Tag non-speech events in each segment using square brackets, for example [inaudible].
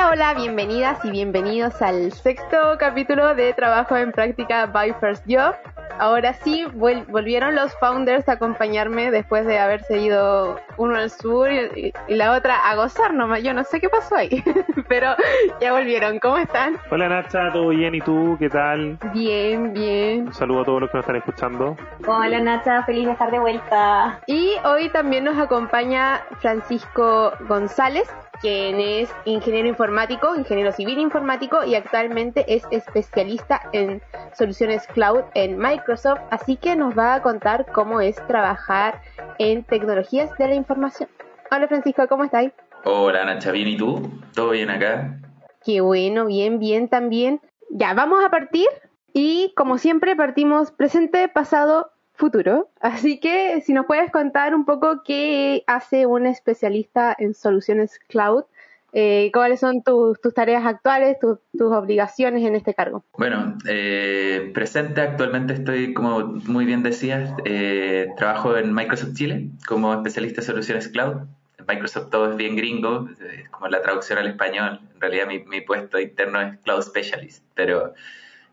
Hola, hola, bienvenidas y bienvenidos al sexto capítulo de Trabajo en Práctica by First Job. Ahora sí, volvieron los founders a acompañarme después de haberse ido uno al sur y, la otra a gozar nomás. Yo no sé qué pasó ahí, [laughs] pero ya volvieron. ¿Cómo están? Hola Nacha, ¿todo bien? ¿Y tú? ¿Qué tal? Bien, bien. Un saludo a todos los que nos están escuchando. Hola Nacha, feliz de estar de vuelta. Y hoy también nos acompaña Francisco González, quien es ingeniero informático, ingeniero civil informático y actualmente es especialista en soluciones cloud en Microsoft, así que nos va a contar cómo es trabajar en tecnologías de la información. Hola Francisco, ¿cómo estáis? Hola Nacha, ¿bien y tú? ¿Todo bien acá? Qué bueno, bien, bien también. Ya, vamos a partir y como siempre partimos presente, pasado, futuro. Así que si nos puedes contar un poco qué hace un especialista en soluciones cloud, eh, cuáles son tus, tareas actuales, tus obligaciones en este cargo. Bueno, eh, presente actualmente estoy, como muy bien decías, eh, trabajo en Microsoft Chile como especialista en soluciones cloud. Microsoft todo es bien gringo, es como la traducción al español. En realidad mi puesto interno es Cloud Specialist, pero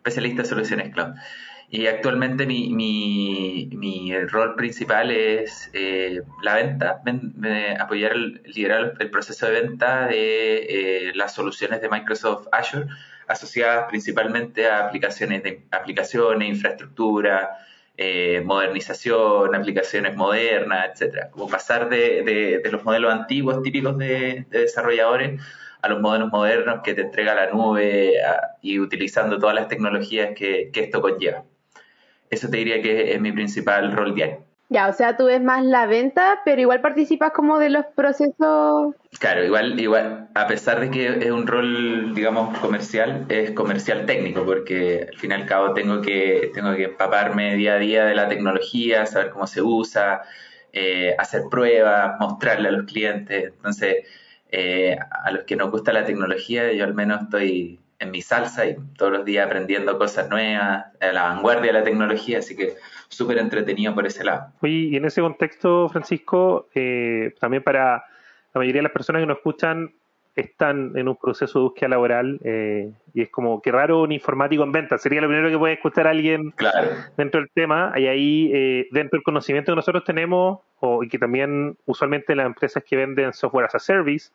especialista en soluciones cloud. Y actualmente mi, mi, mi rol principal es eh, la venta, apoyar, el, liderar el proceso de venta de eh, las soluciones de Microsoft Azure asociadas principalmente a aplicaciones, de, aplicaciones infraestructura, eh, modernización, aplicaciones modernas, etcétera. Como pasar de, de, los modelos antiguos típicos de, desarrolladores a los modelos modernos que te entrega la nube y utilizando todas las tecnologías que esto conlleva. Eso te diría que es mi principal rol diario. Ya, o sea, tú ves más la venta, pero igual participas como de los procesos. Claro, igual, igual, a pesar de que es un rol, digamos, comercial, es comercial técnico, porque al fin y al cabo tengo que, tengo que empaparme día a día de la tecnología, saber cómo se usa, eh, hacer pruebas, mostrarle a los clientes. Entonces, eh, a los que nos gusta la tecnología, yo al menos estoy en mi salsa y todos los días aprendiendo cosas nuevas, a la vanguardia de la tecnología, así que súper entretenido por ese lado. Oye, y en ese contexto, Francisco, eh, también para la mayoría de las personas que nos escuchan están en un proceso de búsqueda laboral eh, y es como que raro un informático en venta. Sería lo primero que puede escuchar alguien dentro del tema. Y ahí, eh, dentro del conocimiento que nosotros tenemos, o, y que también usualmente las empresas que venden software as a service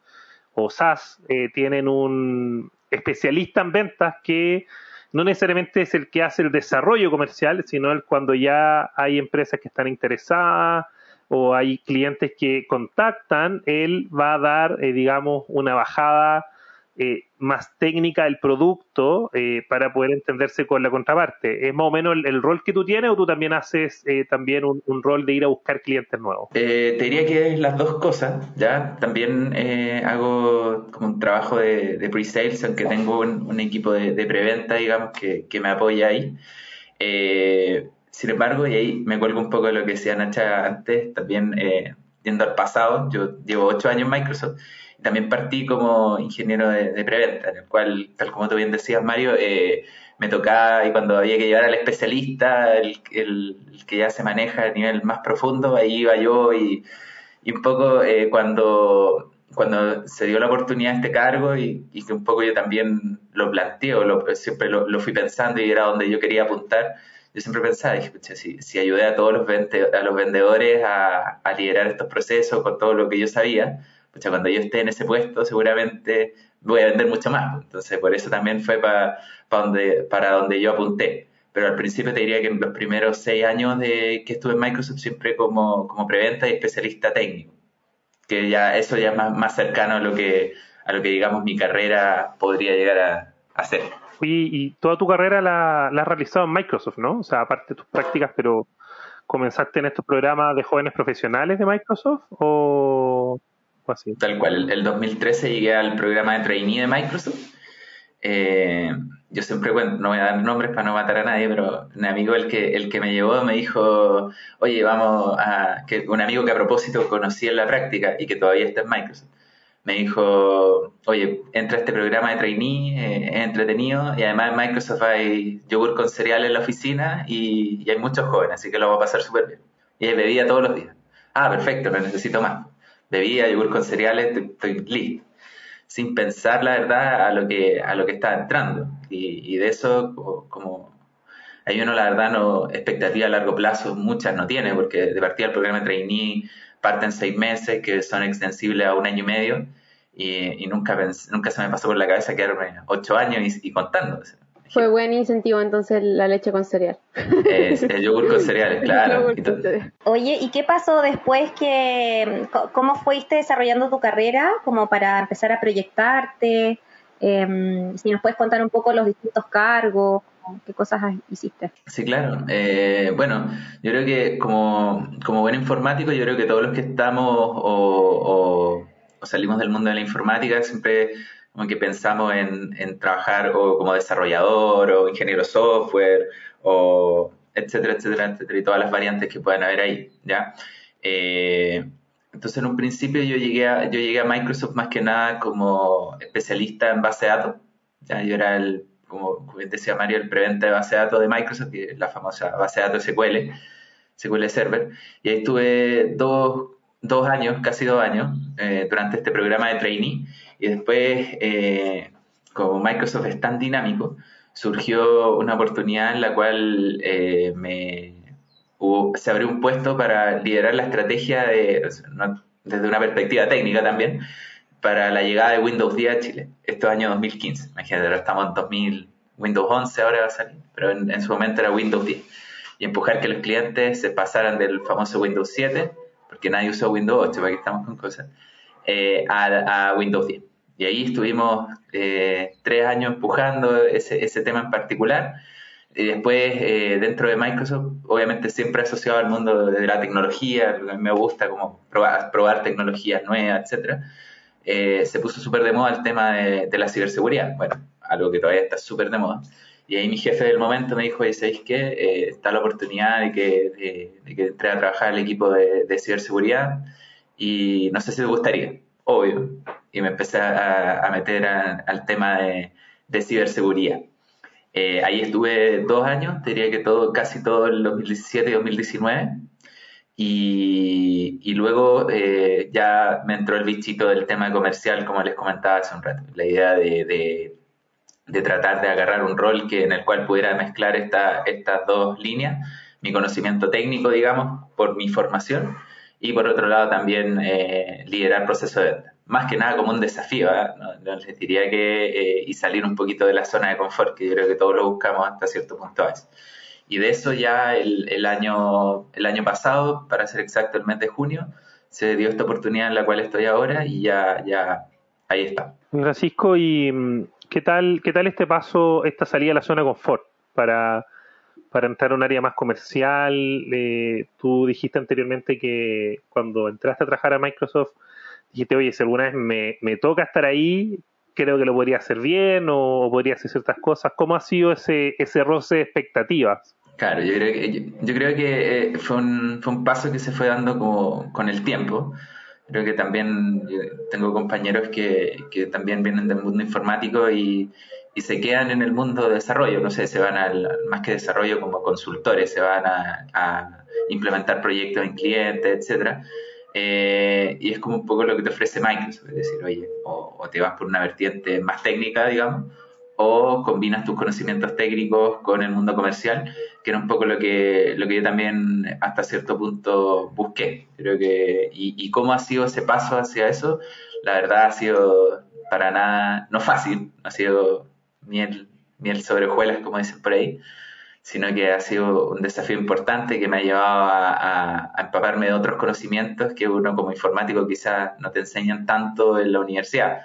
o SaaS tienen un, especialista en ventas que no necesariamente es el que hace el desarrollo comercial, sino el cuando ya hay empresas que están interesadas o hay clientes que contactan, él va a dar, eh, digamos, una bajada eh, más técnica del producto eh, para poder entenderse con la contraparte. ¿Es más o menos el, rol que tú tienes o tú también haces eh, también un, rol de ir a buscar clientes nuevos? te diría que es las dos cosas, ¿ya? También hago como un trabajo de, pre-sales, aunque tengo un, equipo de, preventa, digamos, que, que, me apoya ahí. sin embargo, y ahí me cuelgo un poco de lo que decía Nacha antes, también yendo al pasado, yo llevo ocho años en Microsoft también partí como ingeniero de, preventa, en el cual, tal como tú bien decías, Mario, eh, me tocaba, y cuando había que llevar al especialista, el, que ya se maneja a nivel más profundo, ahí iba yo y, y un poco eh, cuando, cuando se dio la oportunidad de este cargo y, que un poco yo también lo planteo, lo, siempre lo, fui pensando y era donde yo quería apuntar, yo siempre pensaba, si, si ayudé a todos los, a los vendedores a, a liderar estos procesos con todo lo que yo sabía, cuando yo esté en ese puesto seguramente voy a vender mucho más. Entonces, por eso también fue para donde, para donde yo apunté. Pero al principio te diría que en los primeros seis años de que estuve en Microsoft siempre como, como preventa y especialista técnico. Que ya eso ya es más, más cercano a lo que, a lo que digamos mi carrera podría llegar a, hacer. Oye, y toda tu carrera la, la has realizado en Microsoft, ¿no? O sea, aparte de tus prácticas, pero ¿comenzaste en estos programas de jóvenes profesionales de Microsoft o Tal cual, el, 2013 llegué al programa de trainee de Microsoft. Eh, yo siempre cuento, no voy a dar nombres para no matar a nadie, pero un amigo el que, el que me llevó me dijo, oye, vamos a... que Un amigo que a propósito conocí en la práctica y que todavía está en Microsoft, me dijo, oye, entra a este programa de trainee, eh, es entretenido y además en Microsoft hay yogur con cereal en la oficina y, y hay muchos jóvenes, así que lo va a pasar súper bien. Y bebía todos los días. Ah, perfecto, no necesito más bebía, yogur con cereales, estoy listo. sin pensar la verdad a lo que, a lo que estaba entrando. Y, de eso, como hay uno, la verdad, no, expectativa a largo plazo, muchas no tiene, porque de partida el programa de trainee parten seis meses, que son extensibles a un año y medio, y, nunca, nunca se me pasó por la cabeza quedarme ocho años y, contando. Fue buen incentivo entonces la leche con cereal. el yogur con cereales, [laughs] claro. Oye, ¿y qué pasó después que, cómo fuiste desarrollando tu carrera como para empezar a proyectarte? Em, si nos puedes contar un poco los distintos cargos, qué cosas hiciste. Sí, claro. Eh, bueno, yo creo que como, como buen informático, yo creo que todos los que estamos o, o salimos del mundo de la informática siempre como que pensamos en, en, trabajar o como desarrollador o ingeniero software o etcétera, etcétera, etcétera, y todas las variantes que puedan haber ahí, ¿ya? Eh, entonces, en un principio yo llegué, a, yo llegué a Microsoft más que nada como especialista en base de datos, ¿ya? Yo era el, como, decía Mario, el preventa de base de datos de Microsoft, la famosa base de datos SQL, SQL Server, y ahí estuve dos, dos años, casi dos años, eh, durante este programa de trainee, y después, eh, como Microsoft es tan dinámico, surgió una oportunidad en la cual eh, me se abrió un puesto para liderar la estrategia de, desde una perspectiva técnica también para la llegada de Windows 10 a Chile. Esto es año 2015. Imagínate, ahora estamos en 2000, Windows 11 ahora va a salir, pero en, su momento era Windows 10. Y empujar que los clientes se pasaran del famoso Windows 7, porque nadie usó Windows 8, para que estamos con cosas, eh, a Windows 10. Y ahí estuvimos eh, tres años empujando ese, tema en particular. Y después, eh, dentro de Microsoft, obviamente siempre asociado al mundo de la tecnología, me gusta como probar, probar tecnologías nuevas, etcétera. Eh, se puso súper de moda el tema de, la ciberseguridad, bueno, algo que todavía está súper de moda. Y ahí mi jefe del momento me dijo, ¿sabéis qué? está la oportunidad de que, de, que entre a trabajar el equipo de, de ciberseguridad y no sé si te gustaría obvio, y me empecé a, meter al tema de, ciberseguridad. Eh, ahí estuve dos años, diría que todo, casi todo el 2017 y 2019. Y, y luego eh, ya me entró el bichito del tema comercial, como les comentaba hace un rato. La idea de, de, tratar de agarrar un rol que, en el cual pudiera mezclar esta, estas dos líneas, mi conocimiento técnico, digamos, por mi formación, y por otro lado también eh, liderar proceso de venta. Más que nada como un desafío, ¿eh? no, les diría que eh, y salir un poquito de la zona de confort, que yo creo que todos lo buscamos hasta cierto punto a Y de eso ya el, el, año, el año pasado, para ser exacto el mes de junio, se dio esta oportunidad en la cual estoy ahora y ya, ya ahí está. Francisco, ¿y mm, qué tal, qué tal este paso, esta salida a la zona de confort para para entrar a un área más comercial. Eh, tú dijiste anteriormente que cuando entraste a trabajar a Microsoft, dijiste, oye, si alguna vez me, me toca estar ahí, creo que lo podría hacer bien o, podría hacer ciertas cosas. ¿Cómo ha sido ese, ese roce de expectativas? Claro, yo creo que, yo, creo que eh, fue, un, fue un paso que se fue dando como, con el tiempo. Creo que también tengo compañeros que, que también vienen del mundo informático y, y se quedan en el mundo de desarrollo, no sé, se van al, más que desarrollo como consultores, se van a, implementar proyectos en clientes, etcétera. Eh, y es como un poco lo que te ofrece Microsoft, es decir, oye, o, te vas por una vertiente más técnica, digamos, o combinas tus conocimientos técnicos con el mundo comercial, que era un poco lo que, lo que yo también hasta cierto punto busqué. Creo que, y cómo ha sido ese paso hacia eso, la verdad ha sido para nada, no fácil, ha sido miel, miel sobre hojuelas, como dicen por ahí, sino que ha sido un desafío importante que me ha llevado a, empaparme de otros conocimientos que uno como informático quizás no te enseñan tanto en la universidad.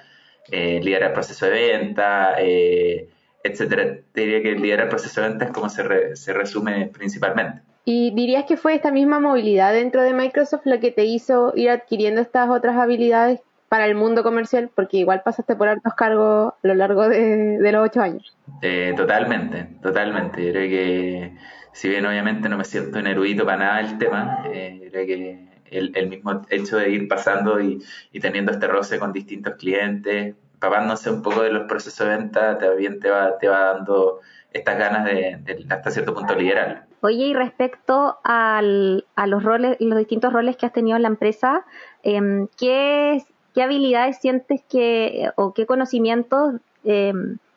Eh, liderar el proceso de venta, eh, etcétera. diría que liderar el proceso de venta es como se, se resume principalmente. ¿Y dirías que fue esta misma movilidad dentro de Microsoft la que te hizo ir adquiriendo estas otras habilidades para el mundo comercial? Porque igual pasaste por altos cargos a lo largo de, los ocho años. Eh, totalmente, totalmente. Yo creo que, si bien obviamente no me siento un erudito para nada del tema, eh, creo que el, mismo hecho de ir pasando y, teniendo este roce con distintos clientes, papándose un poco de los procesos de venta, también te va, te va dando estas ganas de, hasta cierto punto liderar. Oye, y respecto al, a los roles, los distintos roles que has tenido en la empresa, eh, ¿qué, ¿qué habilidades sientes que o qué conocimientos eh,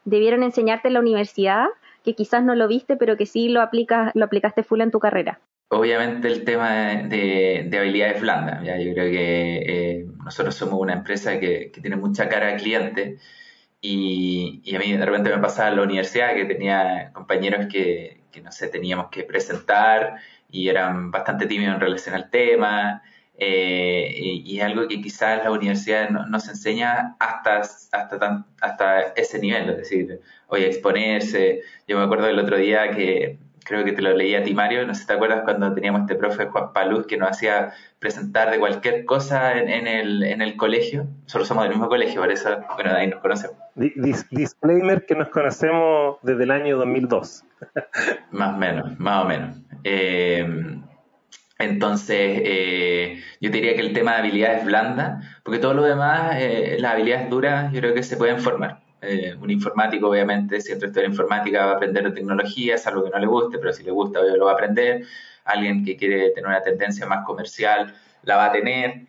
debieron enseñarte en la universidad que quizás no lo viste, pero que sí lo aplicas, lo aplicaste full en tu carrera? Obviamente el tema de, habilidades blandas. ¿ya? Yo creo que eh, nosotros somos una empresa que, tiene mucha cara de cliente y, a mí de repente me pasaba en la universidad que tenía compañeros que, que, no sé, teníamos que presentar y eran bastante tímidos en relación al tema. Eh, y, es algo que quizás la universidad no, nos enseña hasta, hasta, hasta ese nivel, es decir, oye, exponerse. Yo me acuerdo del otro día que creo que te lo leí a ti, Mario, no sé si te acuerdas cuando teníamos este profe Juan Paluz que nos hacía presentar de cualquier cosa en, el, en el colegio. Nosotros somos del mismo colegio, por eso, bueno, de ahí nos conocemos. disclaimer que nos conocemos desde el año 2002. [laughs] más o menos, más o menos. Eh, entonces, eh, yo diría que el tema de habilidades blandas, porque todo lo demás, eh, las habilidades duras, yo creo que se pueden formar. Eh, un informático, obviamente, si entra a estudiar informática, va a aprender de tecnología, es algo que no le guste, pero si le gusta, lo va a aprender. Alguien que quiere tener una tendencia más comercial, la va a tener,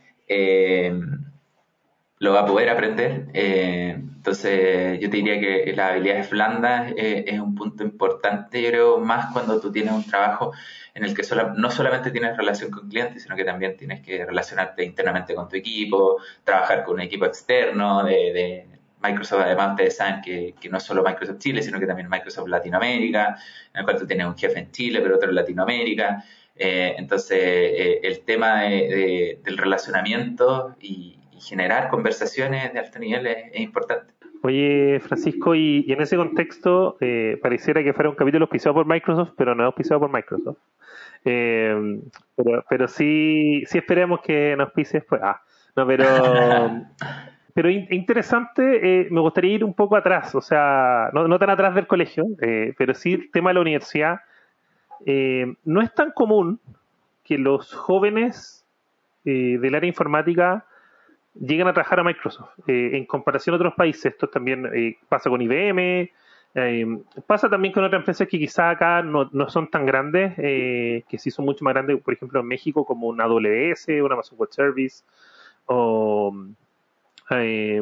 lo va a poder aprender. entonces, yo te diría que las habilidades blandas es un punto importante, yo creo, más cuando tú tienes un trabajo en el que no solamente tienes relación con clientes, sino que también tienes que relacionarte internamente con tu equipo, trabajar con un equipo externo de, Microsoft, además ustedes saben que, no es solo Microsoft Chile, sino que también Microsoft Latinoamérica, en el cual tú tienes un jefe en Chile, pero otro en Latinoamérica. Eh, entonces, eh, el tema del relacionamiento y, generar conversaciones de alto nivel es, importante. Oye, Francisco, y, en ese contexto, eh, pareciera que fuera un capítulo auspiciado por Microsoft, pero no auspiciado por Microsoft. Eh, pero, pero sí, sí esperemos que nos pise después. Ah, no, pero, [laughs] pero interesante, eh, me gustaría ir un poco atrás, o sea, no, no tan atrás del colegio, eh, pero sí el tema de la universidad. no es tan común que los jóvenes del área informática lleguen a trabajar a Microsoft. en comparación a otros países, esto también pasa con IBM, eh, pasa también con otras empresas que quizás acá no, no son tan grandes, eh, que sí son mucho más grandes, por ejemplo en México como una AWS, una Amazon Web Service, o eh,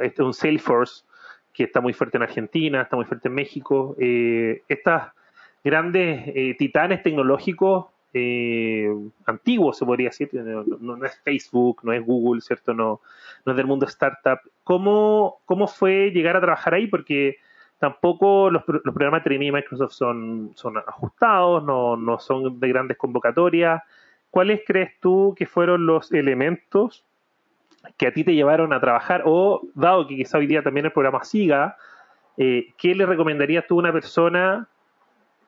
este, un Salesforce, que está muy fuerte en Argentina, está muy fuerte en México. estas grandes titanes tecnológicos antiguos, se podría decir, no, no, es Facebook, no es Google, ¿cierto? No, no es del mundo startup. ¿Cómo, ¿Cómo fue llegar a trabajar ahí? Porque tampoco los, los programas de trainee de Microsoft son, son ajustados, no, no son de grandes convocatorias. ¿Cuáles crees tú que fueron los elementos que a ti te llevaron a trabajar? O, dado que quizá hoy día también el programa siga, eh, ¿qué le recomendarías tú a una persona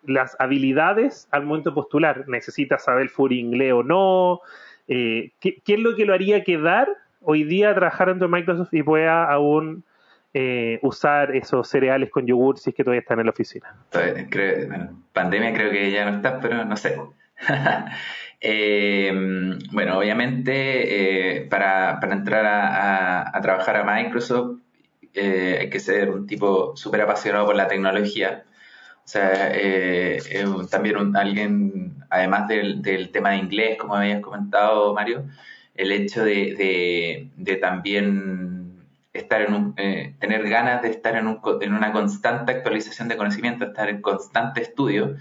las habilidades al momento de postular? ¿Necesitas saber full inglés o no? Eh, ¿qué, ¿qué, es lo que lo haría quedar hoy día trabajar dentro de Microsoft y pueda aún eh, usar esos cereales con yogur si es que todavía están en la oficina. pandemia creo que ya no está, pero no sé. [laughs] Eh, bueno, obviamente eh, para, entrar a, trabajar a Microsoft hay que ser un tipo súper apasionado por la tecnología. O sea, también alguien, además del, tema de inglés, como habías comentado, Mario, el hecho de, también estar en un, eh, tener ganas de estar en, un, en, una constante actualización de conocimiento, estar en constante estudio.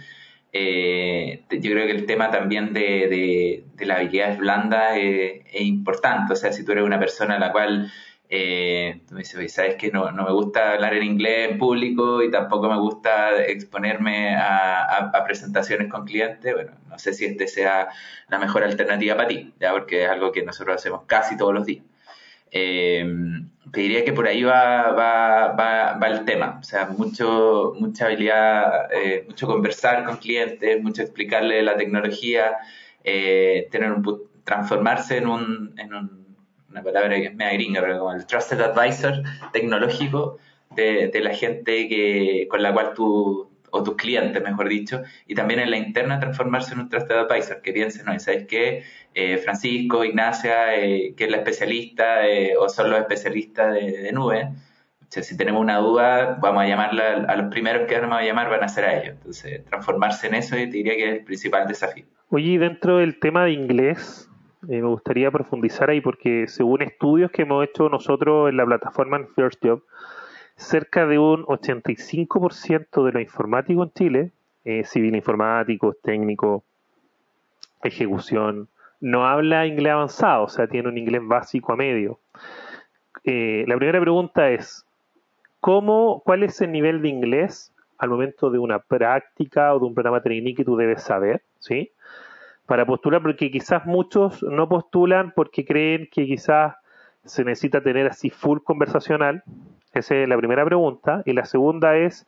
Eh, yo creo que el tema también de, de, la habilidad blanda es, importante. O sea, si tú eres una persona a la cual eh, tú me dices, sabes que no, me gusta hablar en inglés en público y tampoco me gusta exponerme a, presentaciones con clientes, bueno, no sé si este sea la mejor alternativa para ti, ya porque es algo que nosotros hacemos casi todos los días. Eh, te diría que por ahí va, va, va, el tema, o sea, mucho, mucha habilidad, eh, mucho conversar con clientes, mucho explicarle la tecnología, eh, tener un, transformarse en un, en un una palabra que es media gringa, pero como el trusted advisor tecnológico de, la gente que, con la cual tú, o tus clientes, mejor dicho, y también en la interna transformarse en un trusted advisor, que piensen, ¿no? ¿Sabes qué? Eh, Francisco, Ignacia, eh, que es la especialista eh, o son los especialistas de, nube, si tenemos una duda, vamos a llamarla a los primeros que vamos a llamar van a ser a ellos. Entonces, transformarse en eso, yo te diría que es el principal desafío. Oye, dentro del tema de inglés, me gustaría profundizar ahí porque según estudios que hemos hecho nosotros en la plataforma en First Job, cerca de un 85% de los informáticos en Chile, civil informáticos, técnicos, ejecución, no habla inglés avanzado, o sea, tiene un inglés básico a medio. la primera pregunta es, ¿cómo, ¿cuál es el nivel de inglés al momento de una práctica o de un programa técnico que tú debes saber? ¿Sí? Para postular, porque quizás muchos no postulan porque creen que quizás se necesita tener así full conversacional. Esa es la primera pregunta. Y la segunda es,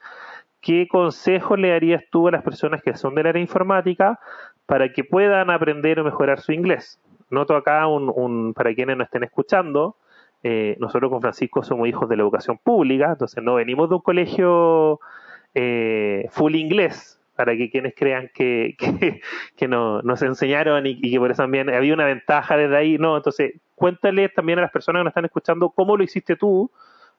¿qué consejos le darías tú a las personas que son del área informática para que puedan aprender o mejorar su inglés? Noto acá, un, para quienes no estén escuchando, eh, nosotros con Francisco somos hijos de la educación pública, entonces no venimos de un colegio eh, full inglés, para que quienes crean que, [laughs] que, no, nos enseñaron y, que por eso también había una ventaja desde ahí. No, entonces cuéntale también a las personas que nos están escuchando cómo lo hiciste tú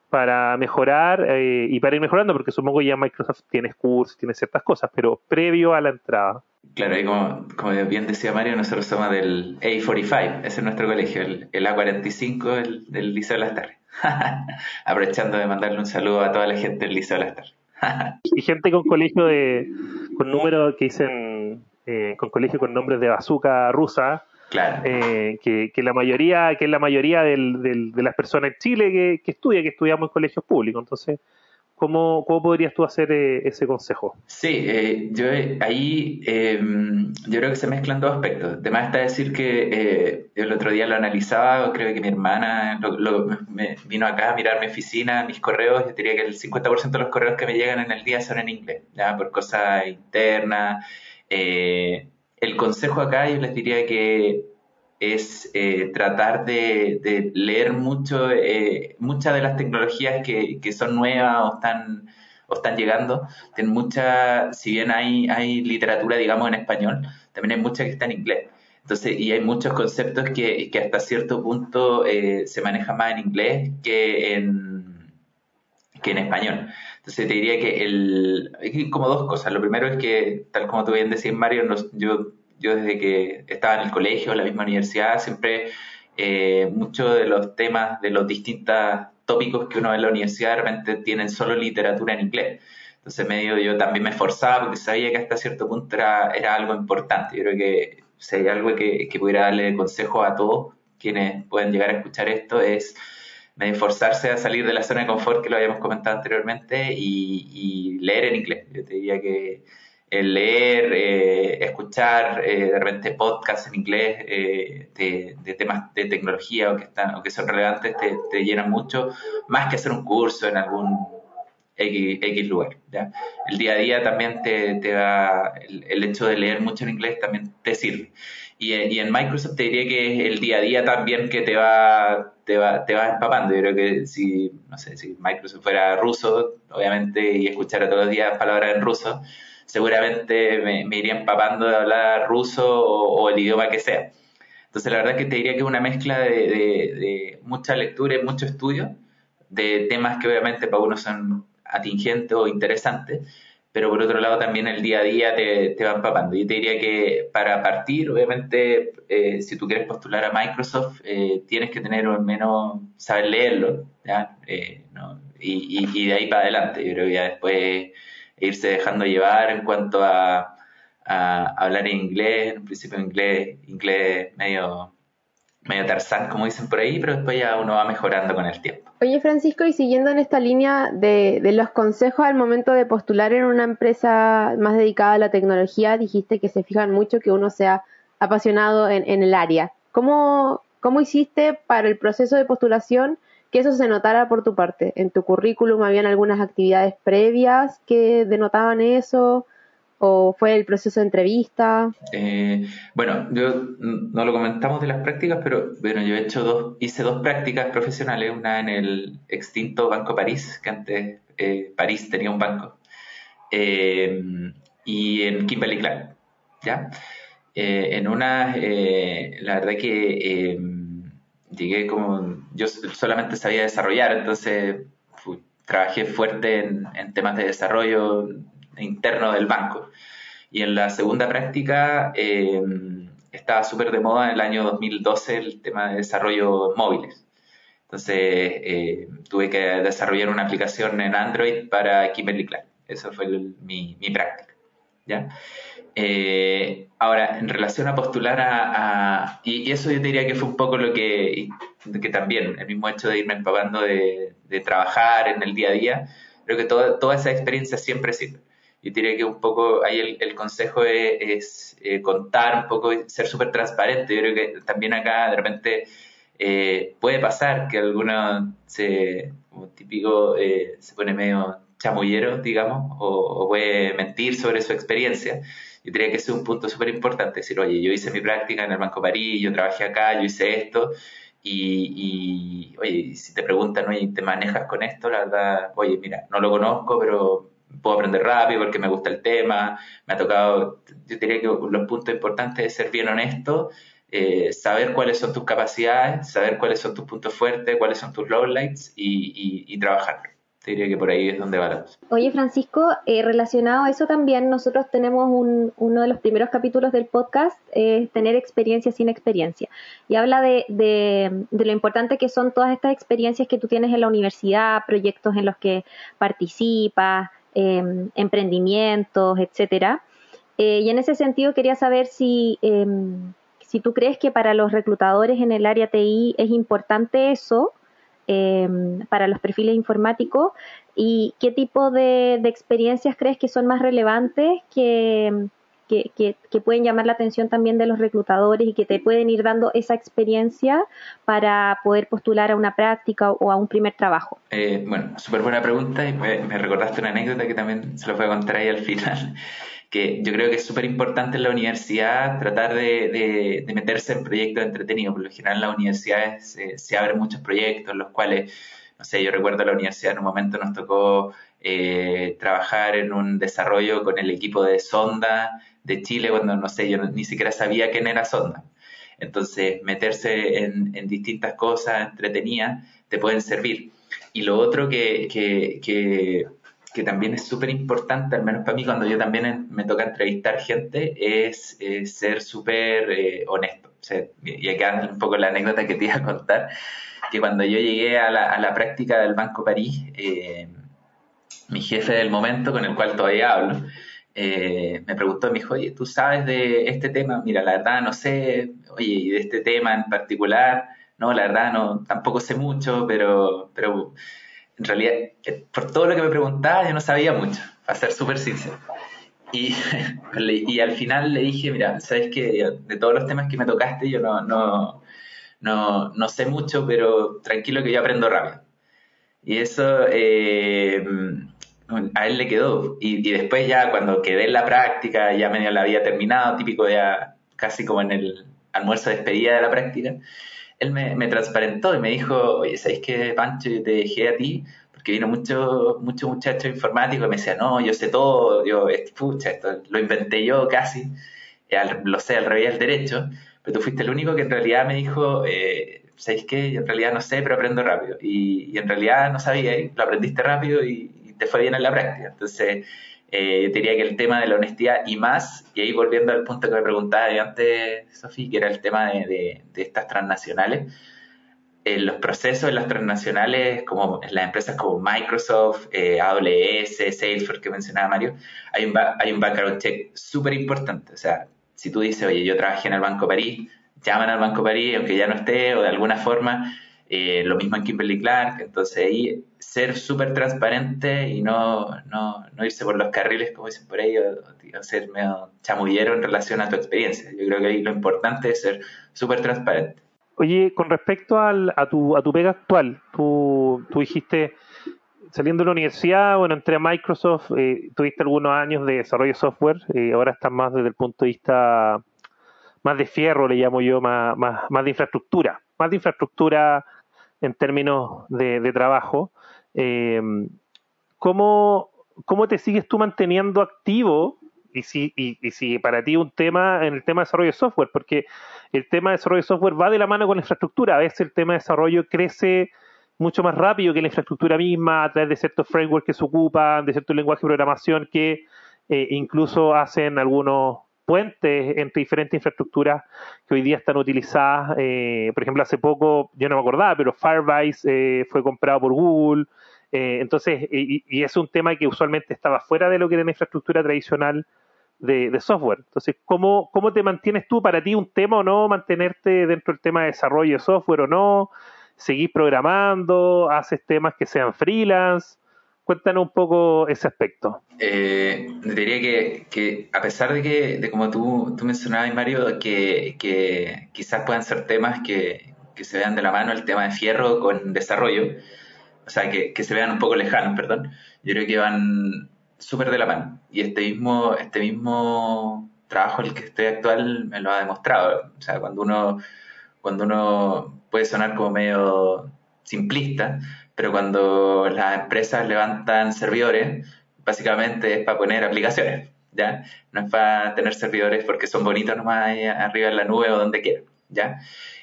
para mejorar eh, y para ir mejorando, porque supongo que ya Microsoft tienes cursos, tiene ciertas cosas, pero previo a la entrada. Claro, y como, como bien decía Mario, nosotros somos del A45, ese es nuestro colegio, el, A45 el, del Liceo de las. [laughs] Aprovechando de mandarle un saludo a toda la gente del Liceo de las [laughs] y gente con colegio de con números que dicen eh, con colegio con nombres de bazooka rusa claro. Eh, que, que, la mayoría que es la mayoría del, de las personas en Chile que, que estudia que estudiamos en colegios públicos entonces ¿Cómo, ¿Cómo, podrías tú hacer eh, ese consejo? Sí, eh, yo eh, ahí em, yo creo que se mezclan dos aspectos. Además está decir que yo el otro día lo analizaba, creo que mi hermana vino acá a mirar mi oficina, mis correos, y diría que el 50% de los correos que me llegan en el día son en inglés, ya por cosas internas. el consejo acá yo les diría que es eh, tratar de, leer mucho, eh, muchas de las tecnologías que, son nuevas o están, o están llegando. Tienen mucha, si bien hay, hay literatura, digamos, en español, también hay mucha que está en inglés. Entonces, y hay muchos conceptos que, que hasta cierto punto eh, se manejan más en inglés que en, que en español. Entonces te diría que el, como dos cosas. Lo primero es que, tal como tú bien decías, Mario, yo yo desde que estaba en el colegio, en la misma universidad, siempre eh, muchos de los temas, de los distintos tópicos que uno ve en la universidad, de repente tienen solo literatura en inglés. Entonces medio yo también me esforzaba porque sabía que hasta cierto punto era, era algo importante. Yo creo que si hay algo que, que pudiera darle consejo a todos quienes pueden llegar a escuchar esto es esforzarse a salir de la zona de confort que lo habíamos comentado anteriormente y, y leer en inglés. Yo te diría que el leer, eh, escuchar eh, de repente podcasts en inglés eh, de, temas de tecnología o que, están, o que son relevantes te, llenan mucho, más que hacer un curso en algún X, lugar. El día a día también te, te va, el, hecho de leer mucho en inglés también te sirve. Y, y, en Microsoft te diría que es el día a día también que te va, te va, te va empapando. Yo creo que si, no sé, si Microsoft fuera ruso, obviamente, y escuchara todos los días palabras en ruso, seguramente me, iría empapando de hablar ruso o, el idioma que sea. Entonces, la verdad es que te diría que es una mezcla de, mucha lectura y mucho estudio, de temas que obviamente para uno son atingentes o interesantes, pero por otro lado también el día a día te, te va empapando. Yo te diría que para partir, obviamente, eh, si tú quieres postular a Microsoft, eh, tienes que tener al menos saber leerlo, ¿ya? Eh, y, y, y, de ahí para adelante. Yo creo que ya después irse dejando llevar en cuanto a, hablar en inglés, en principio inglés, inglés medio, medio tarzán, como dicen por ahí, pero después ya uno va mejorando con el tiempo. Oye, Francisco, y siguiendo en esta línea de, de los consejos al momento de postular en una empresa más dedicada a la tecnología, dijiste que se fijan mucho que uno sea apasionado en, en el área. ¿Cómo, ¿Cómo hiciste para el proceso de postulación que eso se notara por tu parte. En tu currículum habían algunas actividades previas que denotaban eso, o fue el proceso de entrevista. Eh, bueno, yo no lo comentamos de las prácticas, pero bueno, yo he hecho dos, hice dos prácticas profesionales, una en el extinto Banco París, que antes eh, París tenía un banco, eh, y en Kimberly Clark, ¿ya? en una, la verdad que llegué como, yo solamente sabía desarrollar, entonces trabajé fuerte en, temas de desarrollo interno del banco. Y en la segunda práctica, eh, estaba súper de moda en el año 2012 el tema de desarrollo móviles. Entonces eh, tuve que desarrollar una aplicación en Android para Kimberly Clark. Eso fue mi, práctica. ¿ya? Eh, ahora, en relación a postular a, y, eso yo diría que fue un poco lo que, que también, el mismo hecho de irme empapando de, trabajar en el día a día, creo que toda, toda esa experiencia siempre sirve. Yo diría que un poco ahí el, consejo es, eh, contar un poco, ser súper transparente. Yo creo que también acá de repente eh, puede pasar que alguno se, típico, eh, se pone medio chamullero, digamos, o, puede mentir sobre su experiencia. Yo diría que es un punto súper importante, decir, oye, yo hice mi práctica en el Banco París, yo trabajé acá, yo hice esto, y, oye, si te preguntan, oye, ¿te manejas con esto? La verdad, oye, mira, no lo conozco, pero puedo aprender rápido porque me gusta el tema, me ha tocado, yo diría que los puntos importantes es ser bien honesto eh, saber cuáles son tus capacidades, saber cuáles son tus puntos fuertes, cuáles son tus lowlights y, y, trabajar. Diría que por ahí es donde vamos. Oye, Francisco, eh, relacionado a eso también, nosotros tenemos un, uno de los primeros capítulos del podcast, eh, tener experiencia sin experiencia. Y habla de, de, de, lo importante que son todas estas experiencias que tú tienes en la universidad, proyectos en los que participas, em, emprendimientos, etcétera. y en ese sentido quería saber si em, si tú crees que para los reclutadores en el área TI es importante eso, em, para los perfiles informáticos, y qué tipo de, experiencias crees que son más relevantes que, que, pueden llamar la atención también de los reclutadores y que te pueden ir dando esa experiencia para poder postular a una práctica o a un primer trabajo? Eh, bueno, súper buena pregunta y me, me, recordaste una anécdota que también se lo voy a contar ahí al final que yo creo que es súper importante en la universidad tratar de, meterse en proyectos entretenidos. Por lo general en las universidades se abren muchos proyectos, los cuales, no sé, yo recuerdo la universidad en un momento nos tocó eh, trabajar en un desarrollo con el equipo de Sonda de Chile, cuando, no sé, yo ni siquiera sabía quién era Sonda. Entonces, meterse en, distintas cosas entretenidas te pueden servir. Y lo otro que, que que también es súper importante, al menos para mí cuando yo también me toca entrevistar gente, es ser súper eh, honesto. y acá un poco la anécdota que te iba a contar, que cuando yo llegué a la, a la práctica del Banco París, eh, mi jefe del momento, con el cual todavía hablo, eh, me preguntó, me dijo, oye, ¿tú sabes de este tema? Mira, la verdad no sé, oye, y de este tema en particular, no, la verdad no, tampoco sé mucho, pero, pero en realidad, eh, por todo lo que me preguntaba, yo no sabía mucho, para ser súper sincero. Y, [laughs] y al final le dije, mira, sabes que de todos los temas que me tocaste, yo no, no, no, no sé mucho, pero tranquilo que yo aprendo rápido. Y eso eh, a él le quedó. Y, y, después ya cuando quedé en la práctica, ya medio la había terminado, típico ya casi como en el almuerzo de despedida de la práctica, él me, transparentó y me dijo, oye, ¿sabéis qué, Pancho? Yo te dejé a ti porque vino mucho, mucho muchacho informático y me decía, no, yo sé todo, yo, pucha, esto lo inventé yo casi, lo sé al revés del derecho, pero tú fuiste el único que en realidad me dijo, eh, ¿sabéis qué? Yo en realidad no sé, pero aprendo rápido. Y, en realidad no sabía, y lo aprendiste rápido y, y te fue bien en la práctica. Entonces, eh, yo diría que el tema de la honestidad y más, y ahí volviendo al punto que me preguntaba antes, Sofía, que era el tema de, estas transnacionales, en los procesos de las transnacionales, como las empresas como Microsoft, eh, AWS, Salesforce que mencionaba Mario, hay un, hay un background check súper importante. O sea, si tú dices, oye, yo trabajé en el Banco París, llaman al Banco París, aunque ya no esté, o de alguna forma, eh, lo mismo en Kimberly Clark, entonces ahí ser súper transparente y no, no, no, irse por los carriles, como dicen por ahí, o, ser medio chamullero en relación a tu experiencia. Yo creo que ahí lo importante es ser súper transparente. Oye, con respecto al, a, tu, a tu pega actual, tú, tú dijiste, saliendo de la universidad, bueno, entré a Microsoft, eh, tuviste algunos años de desarrollo de software, eh, ahora estás más desde el punto de vista más de fierro, le llamo yo, más, más, más de infraestructura, más de infraestructura en términos de, trabajo. Eh, ¿cómo, te sigues tú manteniendo activo? Y si, y, si para ti un tema en el tema de desarrollo de software, porque el tema de desarrollo de software va de la mano con la infraestructura. A veces el tema de desarrollo crece mucho más rápido que la infraestructura misma a través de ciertos frameworks que se ocupan, de ciertos lenguajes de programación que eh, incluso hacen algunos puentes entre diferentes infraestructuras que hoy día están utilizadas. Eh, por ejemplo, hace poco, yo no me acordaba, pero Firebase fue comprado por Google. Entonces, y, es un tema que usualmente estaba fuera de lo que era la infraestructura tradicional de, software. Entonces, ¿cómo, ¿cómo te mantienes tú? ¿Para ti un tema o no mantenerte dentro del tema de desarrollo de software o no? ¿Seguís programando? ¿Haces temas que sean freelance? Cuéntanos un poco ese aspecto. Eh, diría que, a pesar de que, de como tú, tú mencionabas, Mario, que, que quizás puedan ser temas que, que se vean de la mano el tema de fierro con desarrollo, o sea, que, que se vean un poco lejanos, perdón, yo creo que van súper de la mano. Y este mismo, este mismo trabajo el que estoy actual me lo ha demostrado. O sea, cuando uno, cuando uno puede sonar como medio simplista, pero cuando las empresas levantan servidores, básicamente es para poner aplicaciones, ¿ya? No es para tener servidores porque son bonitos nomás ahí arriba en la nube o donde quiera, ¿ya?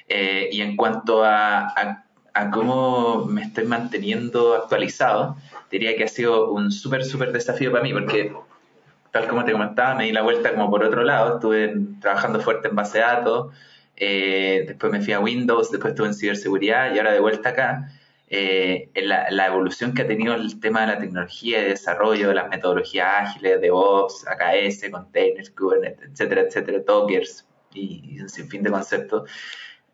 Eh, y en cuanto a, a cómo me estoy manteniendo actualizado, diría que ha sido un súper, súper desafío para mí, porque tal como te comentaba, me di la vuelta como por otro lado, estuve trabajando fuerte en base de datos, eh, después me fui a Windows, después estuve en ciberseguridad y ahora de vuelta acá. Eh, la, la, evolución que ha tenido el tema de la tecnología de desarrollo, de las metodologías ágiles, DevOps, AKS, containers, Kubernetes, etcétera, etcétera, Dockers y, y un sinfín de conceptos,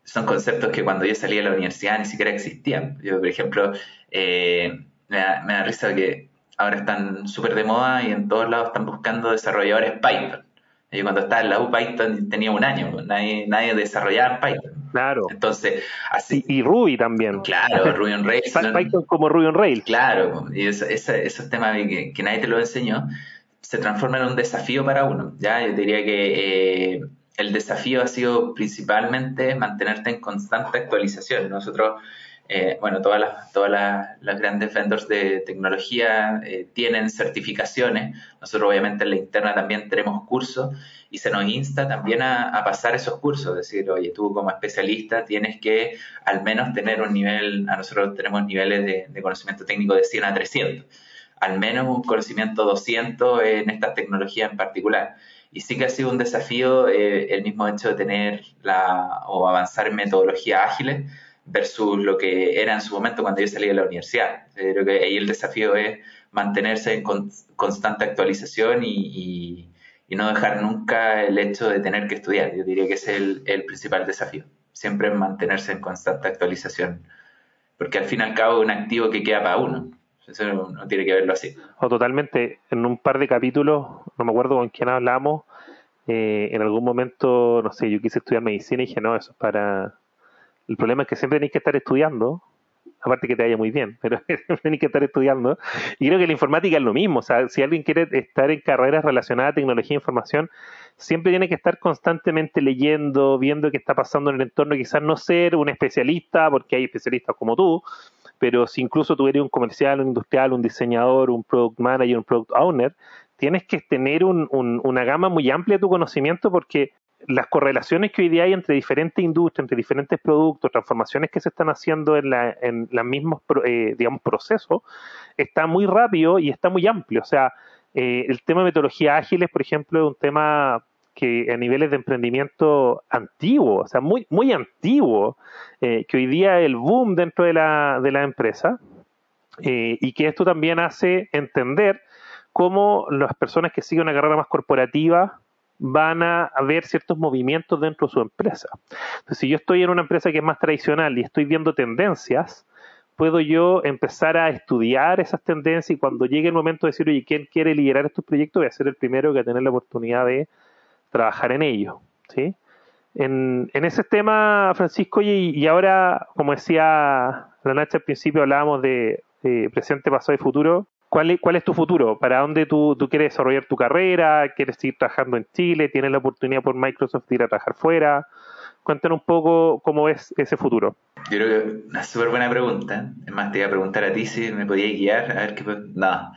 son conceptos que cuando yo salí de la universidad ni siquiera existían. Yo, por ejemplo, eh, me, da, risa que ahora están súper de moda y en todos lados están buscando desarrolladores Python. Yo cuando estaba en la U Python tenía un año, nadie, nadie desarrollaba Python. Claro. Entonces, así. Y, Ruby también. Claro, Ruby on Rails. [laughs] Python como Ruby on Rails. Claro, y esos temas que, que, nadie te lo enseñó se transforman en un desafío para uno. Ya, yo diría que eh, el desafío ha sido principalmente mantenerte en constante actualización. Nosotros, eh, bueno, todas las, todas las, grandes vendors de tecnología eh, tienen certificaciones. Nosotros obviamente en la interna también tenemos cursos y se nos insta también a, pasar esos cursos. Es decir, oye, tú como especialista tienes que al menos tener un nivel, a nosotros tenemos niveles de, de conocimiento técnico de 100 a 300 al menos un conocimiento 200 en esta tecnología en particular. Y sí que ha sido un desafío eh, el mismo hecho de tener la, o avanzar en metodologías ágiles versus lo que era en su momento cuando yo salí de la universidad. Eh, creo que ahí el desafío es mantenerse en constante actualización y, no dejar nunca el hecho de tener que estudiar. Yo diría que es el, el principal desafío. Siempre mantenerse en constante actualización. Porque al fin y al cabo es un activo que queda para uno. Eso no, tiene que verlo así. O totalmente. En un par de capítulos, no me acuerdo con quién hablamos, eh, en algún momento, no sé, yo quise estudiar medicina y dije, no, eso es para... El problema es que siempre tenéis que estar estudiando, aparte que te vaya muy bien, [laughs] pero tenéis que estar estudiando. Y creo que la informática es lo mismo. O sea, si alguien quiere estar en carreras relacionadas a tecnología e información, siempre tiene que estar constantemente leyendo, viendo qué está pasando en el entorno, quizás no ser un especialista, porque hay especialistas como tú, pero si incluso tú eres un comercial, un industrial, un diseñador, un product manager, un product owner, tienes que tener una gama muy amplia de tu conocimiento porque las correlaciones que hoy día hay entre diferentes industrias, entre diferentes productos, transformaciones que se están haciendo en, la, en los mismos, eh, digamos, procesos, está muy rápido y está muy amplio. O sea, eh, el tema de metodología ágiles, por ejemplo, es un tema que a niveles de emprendimiento antiguo, o sea, muy, muy antiguo, eh, que hoy día el boom dentro de la, de la empresa, eh, y que esto también hace entender cómo las personas que siguen una carrera más corporativa van a ver ciertos movimientos dentro de su empresa. Entonces, si yo estoy en una empresa que es más tradicional y estoy viendo tendencias, puedo yo empezar a estudiar esas tendencias y cuando llegue el momento de decir, oye, ¿quién quiere liderar estos proyectos? Voy a ser el primero que va a tener la oportunidad de trabajar en ello. ¿sí? En, en ese tema, Francisco, y, y, ahora, como decía la Nacha al principio, hablábamos de, presente, pasado y futuro. ¿Cuál es, ¿Cuál es tu futuro? ¿Para dónde tú, tú, quieres desarrollar tu carrera? ¿Quieres seguir trabajando en Chile? ¿Tienes la oportunidad por Microsoft de ir a trabajar fuera? Cuéntanos un poco cómo es ese futuro. Yo creo que una súper buena pregunta. Es más, te iba a preguntar a ti si me podías guiar. A ver qué. No,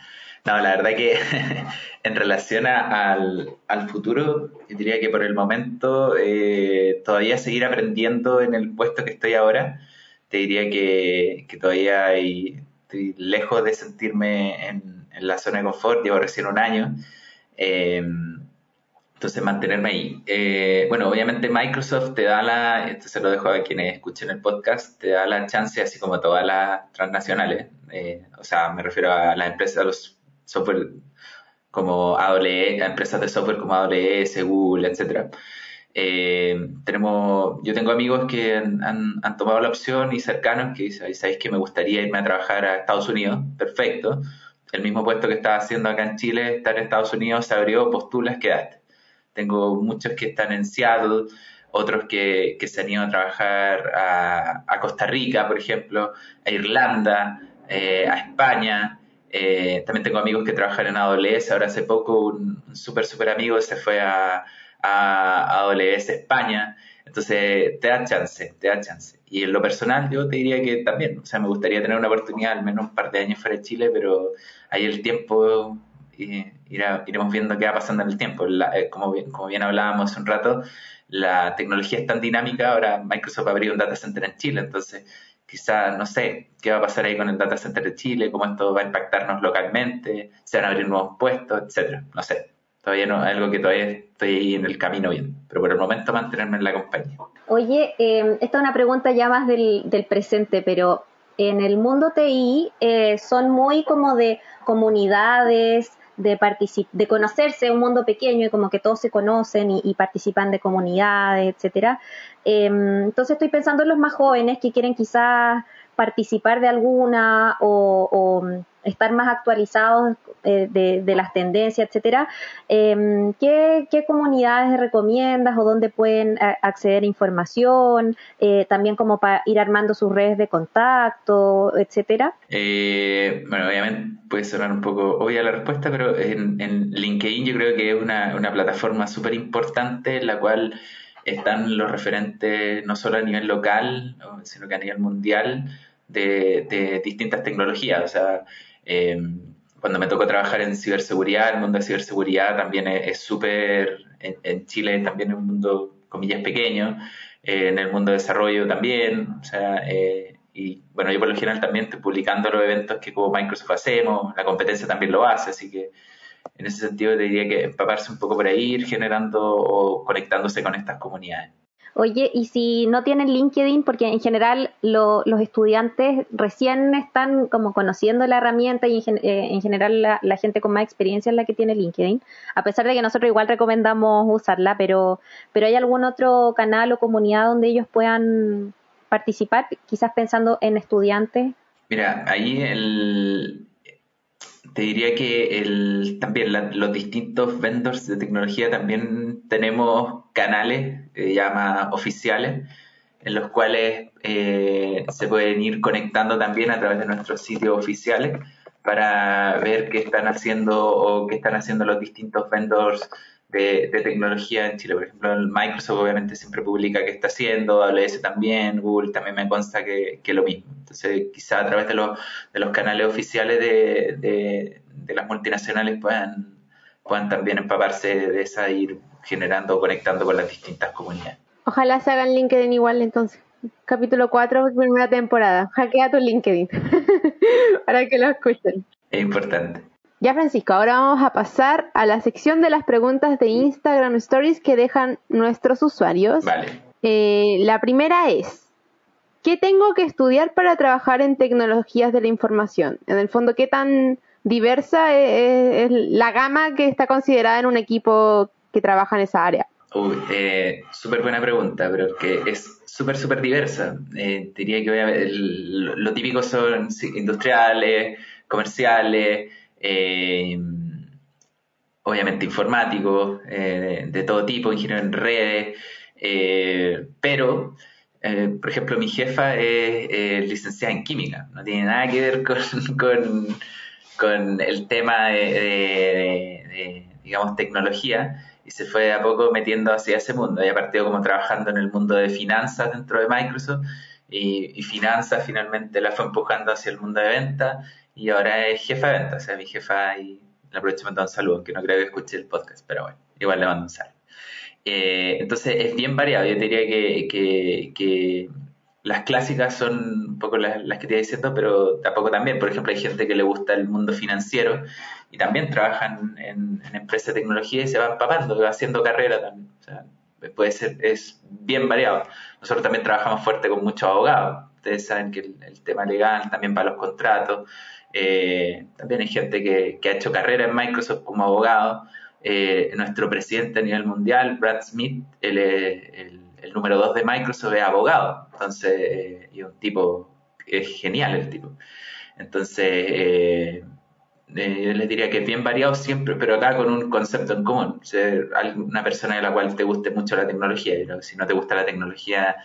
no, la verdad que [laughs] en relación al, futuro, yo diría que por el momento eh, todavía seguir aprendiendo en el puesto que estoy ahora. Te diría que, todavía estoy lejos de sentirme en, la zona de confort, llevo recién un año. Em, entonces mantenerme ahí. Eh, bueno, obviamente Microsoft te da la, esto se lo dejo a quienes escuchen el podcast, te da la chance, así como todas las transnacionales, eh, o sea, me refiero a las empresas, a los software como AWS, a empresas de software como AWS, Google, etcétera. Eh, tenemos, yo tengo amigos que han, han, tomado la opción y cercanos que dicen, ¿sabéis que me gustaría irme a trabajar a Estados Unidos? Perfecto. El mismo puesto que estaba haciendo acá en Chile, estar en Estados Unidos, se abrió, postulas, quedaste. Tengo muchos que están en Seattle, otros que, que se han ido a trabajar a, a Costa Rica, por ejemplo, a Irlanda, eh, a España. Eh, también tengo amigos que trabajan en AWS. Ahora hace poco un, un súper, amigo se fue a, a AWS España. Entonces, te da chance, te da chance. Y en lo personal, yo te diría que también, o sea, me gustaría tener una oportunidad, al menos un par de años fuera de Chile, pero ahí el tiempo, eh, iremos viendo qué va pasando en el tiempo. Eh, como, bien, como bien hablábamos hace un rato, la tecnología es tan dinámica, ahora Microsoft abrió un data center en Chile, entonces quizá, no sé, qué va a pasar ahí con el data center de Chile, cómo esto va a impactarnos localmente, se van a abrir nuevos puestos, etcétera, no sé. Todavía no, algo que todavía estoy ahí en el camino bien, pero por el momento mantenerme en la compañía. Oye, eh, esta es una pregunta ya más del, del presente, pero en el mundo TI eh, son muy como de comunidades, de, de conocerse un mundo pequeño y como que todos se conocen y, participan de comunidades, etcétera. Em, entonces estoy pensando en los más jóvenes que quieren quizás participar de alguna o, estar más actualizados eh, de, las tendencias, etcétera, em, ¿qué, comunidades recomiendas o dónde pueden acceder a información? Eh, también como para ir armando sus redes de contacto, etcétera. Eh, bueno, obviamente puede sonar un poco obvia la respuesta, pero en, LinkedIn yo creo que es una, una plataforma súper importante en la cual están los referentes no solo a nivel local, sino que a nivel mundial de, distintas tecnologías. O sea, em, cuando me tocó trabajar en ciberseguridad, el mundo de ciberseguridad también es súper, en, Chile también es un mundo, comillas, pequeño, eh, en el mundo de desarrollo también, o sea, eh, y bueno, yo por lo general también estoy publicando los eventos que como Microsoft hacemos, la competencia también lo hace, así que en ese sentido diría que empaparse un poco por ahí, ir generando o conectándose con estas comunidades. Oye, y si no tienen LinkedIn, porque en general los estudiantes recién están como conociendo la herramienta y en, eh, general la, gente con más experiencia es la que tiene LinkedIn, a pesar de que nosotros igual recomendamos usarla, pero, pero ¿hay algún otro canal o comunidad donde ellos puedan participar, quizás pensando en estudiantes? Mira, ahí el, te diría que el, también los distintos vendors de tecnología también tenemos canales, eh, llama oficiales, en los cuales eh, se pueden ir conectando también a través de nuestros sitios oficiales para ver qué están haciendo o qué están haciendo los distintos vendors de, tecnología en Chile. Por ejemplo, Microsoft obviamente siempre publica qué está haciendo, AWS también, Google también me consta que, que lo mismo. Entonces, quizá a través de los, de los canales oficiales de, de, las multinacionales puedan, puedan también empaparse de esa ir generando o conectando con las distintas comunidades. Ojalá se hagan LinkedIn igual entonces. Capítulo 4, primera temporada. Hackea tu LinkedIn [laughs] para que lo escuchen. Es importante. Ya Francisco, ahora vamos a pasar a la sección de las preguntas de Instagram Stories que dejan nuestros usuarios. Vale. Eh, la primera es, ¿qué tengo que estudiar para trabajar en tecnologías de la información? En el fondo, ¿qué tan diversa es, la gama que está considerada en un equipo que trabaja en esa área? Uy, eh, súper buena pregunta, pero que es súper, súper diversa. Eh, diría que lo típico son industriales, comerciales, eh, obviamente informáticos, eh, de, todo tipo, ingeniero en redes, eh, pero, por ejemplo, mi jefa es licenciada en química, no tiene nada que ver con, [laughs] con, el tema de, digamos, tecnología, y se fue a poco metiendo hacia ese mundo. Ella partido como trabajando en el mundo de finanzas dentro de Microsoft, y, y finanzas finalmente la fue empujando hacia el mundo de venta y ahora es jefa de ventas, o sea, mi jefa y le aprovecho y mando un saludo, aunque no creo que escuche el podcast, pero bueno, igual le mando un saludo. Eh, entonces es bien variado, yo diría que, que, las clásicas son un poco las, que te iba diciendo, pero tampoco también. Por ejemplo, hay gente que le gusta el mundo financiero y también trabajan en, empresas de tecnología y se van papando, va haciendo carrera también. O sea, puede ser, es bien variado. Nosotros también trabajamos fuerte con muchos abogados. Ustedes saben que el, tema legal, también para los contratos. Eh, también hay gente que, ha hecho carrera en Microsoft como abogado. Eh, nuestro presidente a nivel mundial, Brad Smith, es el el número dos de Microsoft es abogado, entonces, y un tipo, es genial el tipo. Entonces, eh, eh, yo les diría que es bien variado siempre, pero acá con un concepto en común, ser una persona de la cual te guste mucho la tecnología, si no te gusta la tecnología,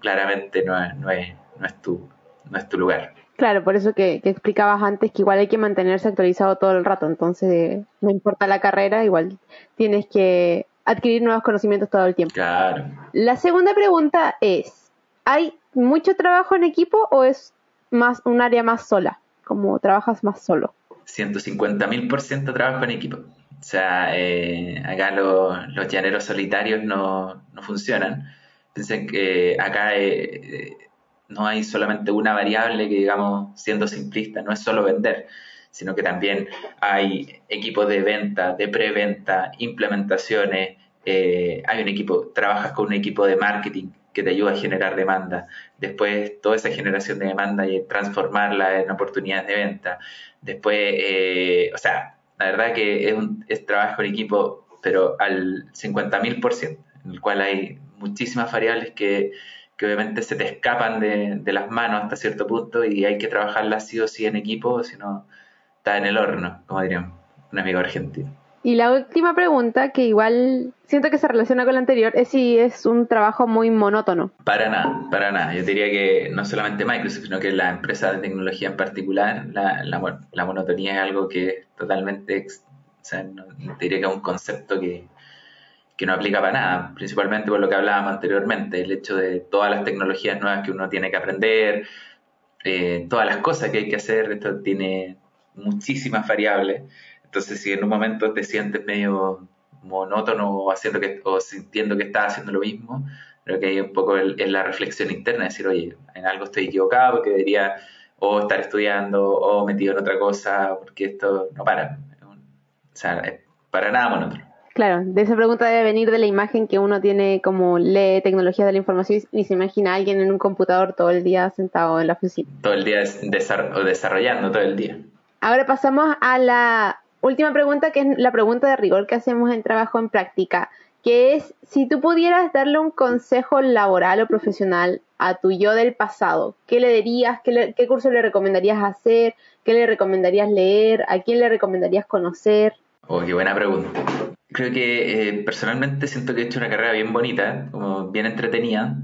claramente no no es, no es, tu, no es tu lugar. Claro, por eso que, que, explicabas antes que igual hay que mantenerse actualizado todo el rato, entonces no importa la carrera, igual tienes que adquirir nuevos conocimientos todo el tiempo. Claro. La segunda pregunta es, ¿hay mucho trabajo en equipo o es más un área más sola? Como trabajas más solo. 150 mil por ciento trabajo en equipo. O sea, eh, acá los llaneros solitarios no, funcionan. Piensen que acá eh, no hay solamente una variable que, digamos, siendo simplista, no es solo vender sino que también hay equipos de venta, de preventa, implementaciones, eh, hay un equipo, trabajas con un equipo de marketing que te ayuda a generar demanda, después toda esa generación de demanda y transformarla en oportunidades de venta, después, eh, o sea, la verdad que es, un, es trabajo en equipo, pero al 50.000%, en el cual hay muchísimas variables que, que obviamente se te escapan de, de, las manos hasta cierto punto y hay que trabajarlas sí o sí en equipo, si no, en el horno, como diría un amigo argentino. Y la última pregunta, que igual siento que se relaciona con la anterior, es si es un trabajo muy monótono. Para nada, para nada. Yo diría que no solamente Microsoft, sino que la empresa de tecnología en particular, la, la, monotonía es algo que totalmente, o sea, no, diría que es un concepto que, que no aplica para nada, principalmente por lo que hablábamos anteriormente, el hecho de todas las tecnologías nuevas que uno tiene que aprender, eh, todas las cosas que hay que hacer, esto tiene muchísimas variables. Entonces, si en un momento te sientes medio monótono o, haciendo que, o sintiendo que estás haciendo lo mismo, creo que hay un poco es la reflexión interna, decir, oye, en algo estoy equivocado porque debería o estar estudiando o metido en otra cosa, porque esto no para. O sea, es para nada monótono. Claro, de esa pregunta debe venir de la imagen que uno tiene como lee tecnología de la información y se imagina a alguien en un computador todo el día sentado en la oficina. Todo el día desarrollando, todo el día. Ahora pasamos a la última pregunta, que es la pregunta de rigor que hacemos en trabajo en práctica, que es si tú pudieras darle un consejo laboral o profesional a tu yo del pasado, ¿qué le dirías? ¿Qué, curso le recomendarías hacer? ¿Qué le recomendarías leer? ¿A quién le recomendarías conocer? Oh, qué buena pregunta. Creo que eh, personalmente siento que he hecho una carrera bien bonita, como bien entretenida.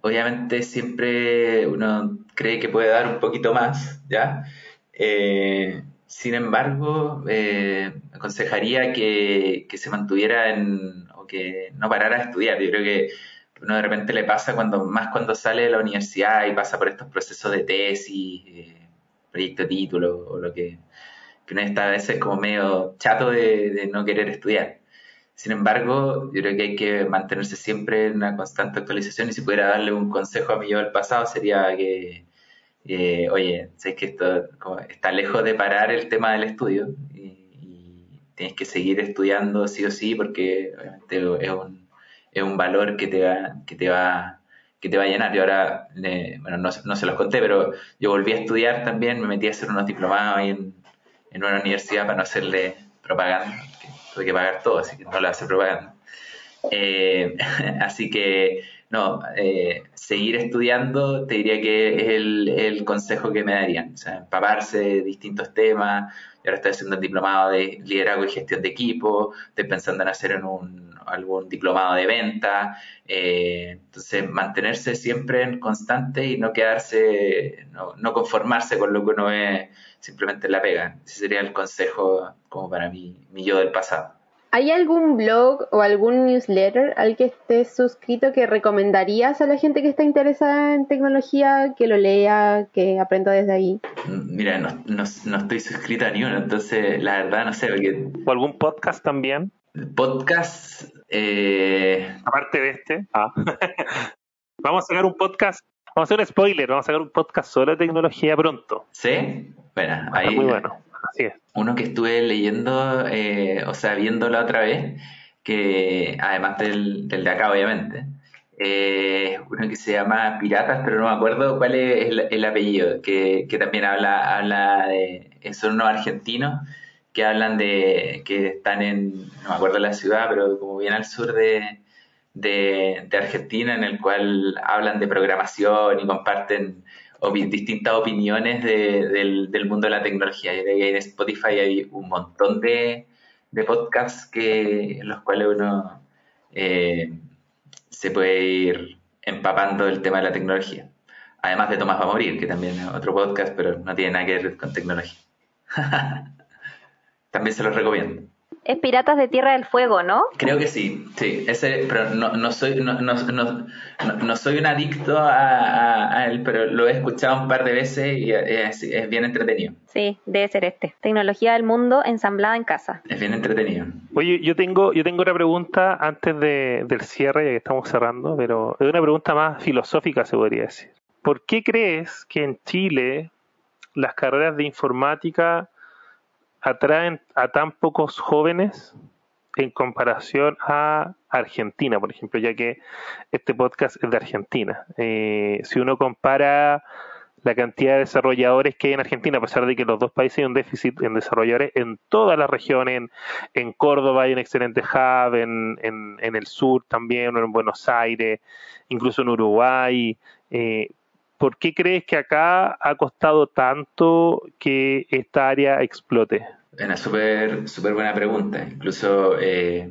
Obviamente siempre uno cree que puede dar un poquito más, ¿ya? Eh, sin embargo, eh, aconsejaría que, se mantuviera en, o que no parara de estudiar. Yo creo que uno de repente le pasa cuando, más cuando sale de la universidad y pasa por estos procesos de tesis, eh, proyecto de título o lo que, que uno está a veces como medio chato de, no querer estudiar. Sin embargo, yo creo que hay que mantenerse siempre en una constante actualización y si pudiera darle un consejo a mi yo del pasado sería que, eh, oye, sé que esto está lejos de parar el tema del estudio y, tienes que seguir estudiando sí o sí porque obviamente es un, es un valor que te va, que te va que te va a llenar. Yo ahora, bueno, no, no, se los conté, pero yo volví a estudiar también, me metí a hacer unos diplomados en, en una universidad para no hacerle propaganda, tuve que pagar todo, así que no le hace propaganda. Eh, [laughs] así que no, eh, seguir estudiando te diría que es el, consejo que me darían. O sea, empaparse de distintos temas. Yo ahora estoy haciendo un diplomado de liderazgo y gestión de equipo. Estoy pensando en hacer en un, algún diplomado de venta. Eh, entonces, mantenerse siempre en constante y no quedarse, no, no conformarse con lo que uno ve simplemente en la pega. Ese sería el consejo como para mí, mi yo del pasado. ¿Hay algún blog o algún newsletter al que estés suscrito que recomendarías a la gente que está interesada en tecnología que lo lea, que aprenda desde ahí? Mira, no, no, estoy suscrito a ni uno, entonces la verdad no sé. ¿O algún podcast también? Podcast. Eh... Aparte de este. Ah. [laughs] Vamos a sacar un podcast Vamos a hacer un spoiler, vamos a sacar un podcast solo de tecnología pronto. ¿Sí? Bueno, ahí. Muy bueno, Uno que estuve leyendo, eh, o sea, viéndolo otra vez, que además del, del de acá, obviamente, eh, uno que se llama Piratas, pero no me acuerdo cuál es el, apellido, que, que, también habla, habla de, son unos argentinos que hablan de, que están en, no me acuerdo la ciudad, pero como bien al sur de, de, Argentina, en el cual hablan de programación y comparten distintas opiniones del, del, mundo de la tecnología. En Spotify hay un montón de, de podcasts que, en los cuales uno... Eh, se puede ir empapando el tema de la tecnología. Además de Tomás va a morir, que también es otro podcast, pero no tiene nada que ver con tecnología. [laughs] también se los recomiendo. Es Piratas de Tierra del Fuego, ¿no? Creo que sí, sí. Ese, pero no, no soy no, no, no, soy un adicto a, él, pero lo he escuchado un par de veces y es, es, bien entretenido. Sí, debe ser este. Tecnología del mundo ensamblada en casa. Es bien entretenido. Oye, yo tengo yo tengo una pregunta antes de, del cierre, ya que estamos cerrando, pero es una pregunta más filosófica, se podría decir. ¿Por qué crees que en Chile las carreras de informática atraen a tan pocos jóvenes en comparación a Argentina, por ejemplo, ya que este podcast es de Argentina. Eh, si uno compara la cantidad de desarrolladores que hay en Argentina, a pesar de que los dos países hay un déficit en desarrolladores en todas las regiones, en, Córdoba hay un excelente hub, en, en, el sur también, en Buenos Aires, incluso en Uruguay. Eh, ¿por qué crees que acá ha costado tanto que esta área explote? Una súper super buena pregunta. Incluso eh,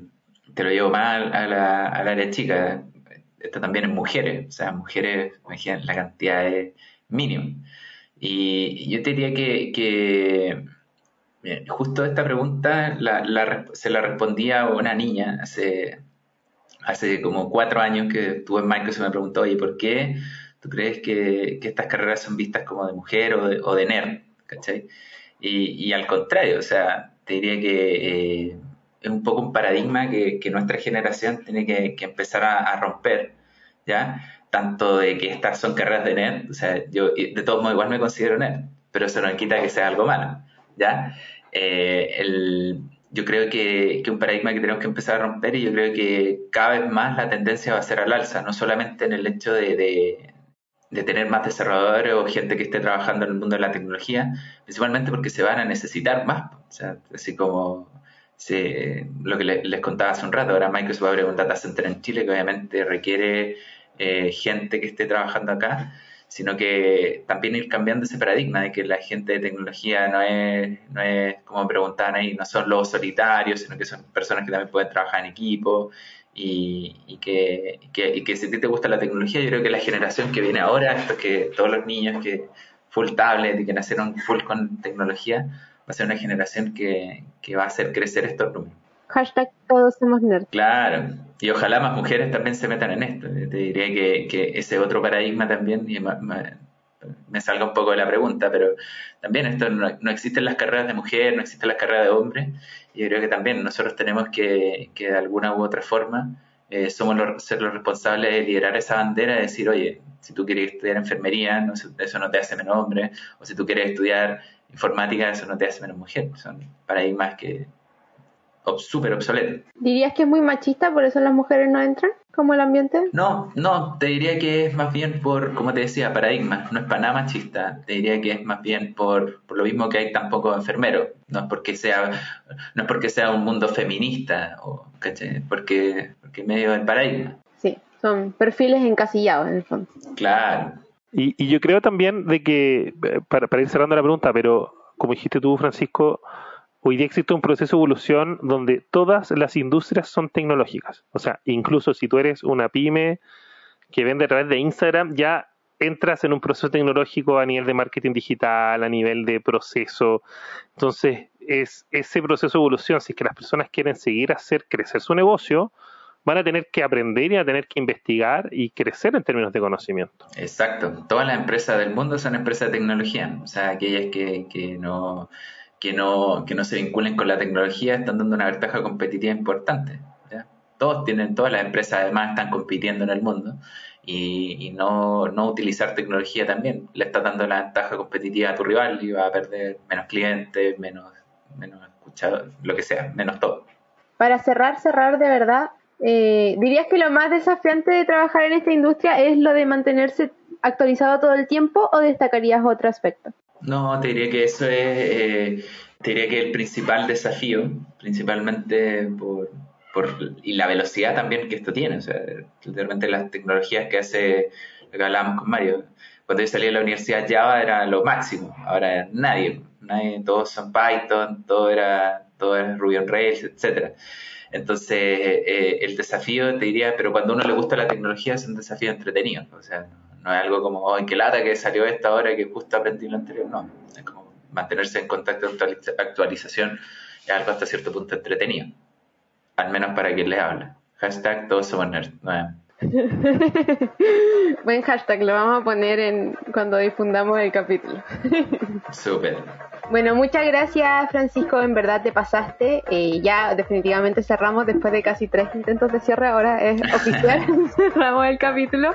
te lo llevo mal a la, al área chica. Esto también es mujeres. O sea, mujeres, imagínate la cantidad de mínimo. Y yo te diría que, justo esta pregunta se la respondía una niña hace, hace como cuatro años que estuve en Microsoft y me preguntó, oye, ¿por qué ¿Tú crees que, estas carreras son vistas como de mujer o de, o nerd? ¿Cachai? Y, al contrario, o sea, te diría que eh, es un poco un paradigma que, nuestra generación tiene que, empezar a, romper, ¿ya? Tanto de que estas son carreras de nerd, o sea, yo de todos modos igual me considero nerd, pero eso no quita que sea algo malo, ¿ya? Eh, el, yo creo que, que un paradigma que tenemos que empezar a romper y yo creo que cada vez más la tendencia va a ser al alza, no solamente en el hecho de tener más desarrolladores o gente que esté trabajando en el mundo de la tecnología, principalmente porque se van a necesitar más. O sea, así como lo que les contaba hace un rato, ahora Microsoft va a abrir un data center en Chile que obviamente requiere eh, gente que esté trabajando acá, sino que también ir cambiando ese paradigma de que la gente de tecnología no es, no es como preguntaban ahí, no son los solitarios, sino que son personas que también pueden trabajar en equipo y, que, y que si a ti te gusta la tecnología, yo creo que la generación que viene ahora, esto que todos los niños que full tablet y que nacieron full con tecnología, va a ser una generación que, que va a hacer crecer estos números. Hashtag todos somos nerds. Claro, y ojalá más mujeres también se metan en esto. Te diría que, que ese otro paradigma también, y me, salga un poco de la pregunta, pero también esto no, no existen las carreras de mujer, no existen las carreras de hombre, y yo creo que también nosotros tenemos que, que de alguna u otra forma, eh, somos los, ser los responsables de liderar esa bandera, de decir, oye, si tú quieres estudiar enfermería, eso no te hace menos hombre, o si tú quieres estudiar informática, eso no te hace menos mujer. Son paradigmas que súper obsoletos. ¿Dirías que es muy machista, por eso las mujeres no entran? Como el ambiente? No, no, te diría que es más bien por, como te decía, paradigma, no es para nada machista, te diría que es más bien por, por lo mismo que hay tan pocos enfermeros, no es porque sea, no es porque sea un mundo feminista, o, Porque, porque medio del paradigma. Sí, son perfiles encasillados en el fondo. Claro. Y, y yo creo también de que, eh, para, para ir cerrando la pregunta, pero como dijiste tú, Francisco, hoy día existe un proceso de evolución donde todas las industrias son tecnológicas. O sea, incluso si tú eres una pyme que vende a través de Instagram, ya entras en un proceso tecnológico a nivel de marketing digital, a nivel de proceso. Entonces, es ese proceso de evolución, si es que las personas quieren seguir hacer crecer su negocio, van a tener que aprender y a tener que investigar y crecer en términos de conocimiento. Exacto. Todas las empresas del mundo son empresas de tecnología. O sea, aquellas que, que no que no, que no se vinculen con la tecnología están dando una ventaja competitiva importante. Todos tienen, todas las empresas además están compitiendo en el mundo y, no, no, utilizar tecnología también. Le estás dando la ventaja competitiva a tu rival y va a perder menos clientes, menos, menos lo que sea, menos todo. Para cerrar, cerrar de verdad, eh, ¿dirías que lo más desafiante de trabajar en esta industria es lo de mantenerse actualizado todo el tiempo o destacarías otro aspecto? No, te diría que eso es, eh, te diría que el principal desafío, principalmente por, por, y la velocidad también que esto tiene. O sea, realmente las tecnologías que hace, lo que hablábamos con Mario, cuando yo salí de la universidad Java era lo máximo, ahora nadie, nadie todos son Python, todo era, todo era Ruby on Rails, etcétera. Entonces, eh, el desafío, te diría, pero cuando uno le gusta la tecnología es un desafío entretenido. O sea, no, es algo como, oh, en qué lata que salió esta hora que justo aprendí lo anterior. No, es como mantenerse en contacto de actualización es algo hasta cierto punto entretenido al menos para quien les habla. Hashtag todos somos nerds. [laughs] Buen hashtag, lo vamos a poner en cuando difundamos el capítulo. [laughs] Súper. Bueno, muchas gracias Francisco, en verdad te pasaste. Eh, ya definitivamente cerramos después de casi tres intentos de cierre, ahora es [laughs] oficial, [laughs] cerramos el capítulo.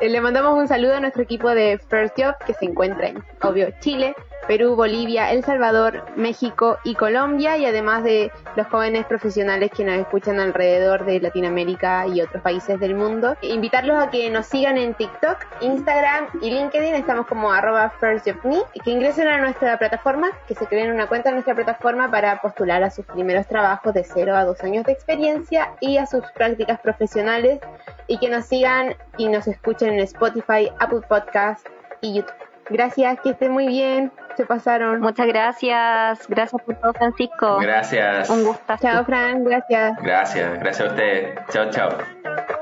Eh, le mandamos un saludo a nuestro equipo de First Job que se encuentra en, obvio, Chile, Perú, Bolivia, El Salvador, México y Colombia, y además de los jóvenes profesionales que nos escuchan alrededor de Latinoamérica y otros países del mundo. Invitarlos a que nos sigan en TikTok, Instagram y LinkedIn, estamos como arroba firstjobme, que ingresen a nuestra plataforma, que se creen una cuenta en nuestra plataforma para postular a sus primeros trabajos de 0 a 2 años de experiencia y a sus prácticas profesionales, y que nos sigan y nos escuchen en Spotify, Apple Podcast y YouTube. Gracias, que estén muy bien. Se pasaron. Muchas gracias. Gracias por todo, Francisco. Gracias. Un gusto. Chao, Fran. Gracias. Gracias. Gracias a usted. Chao, chao.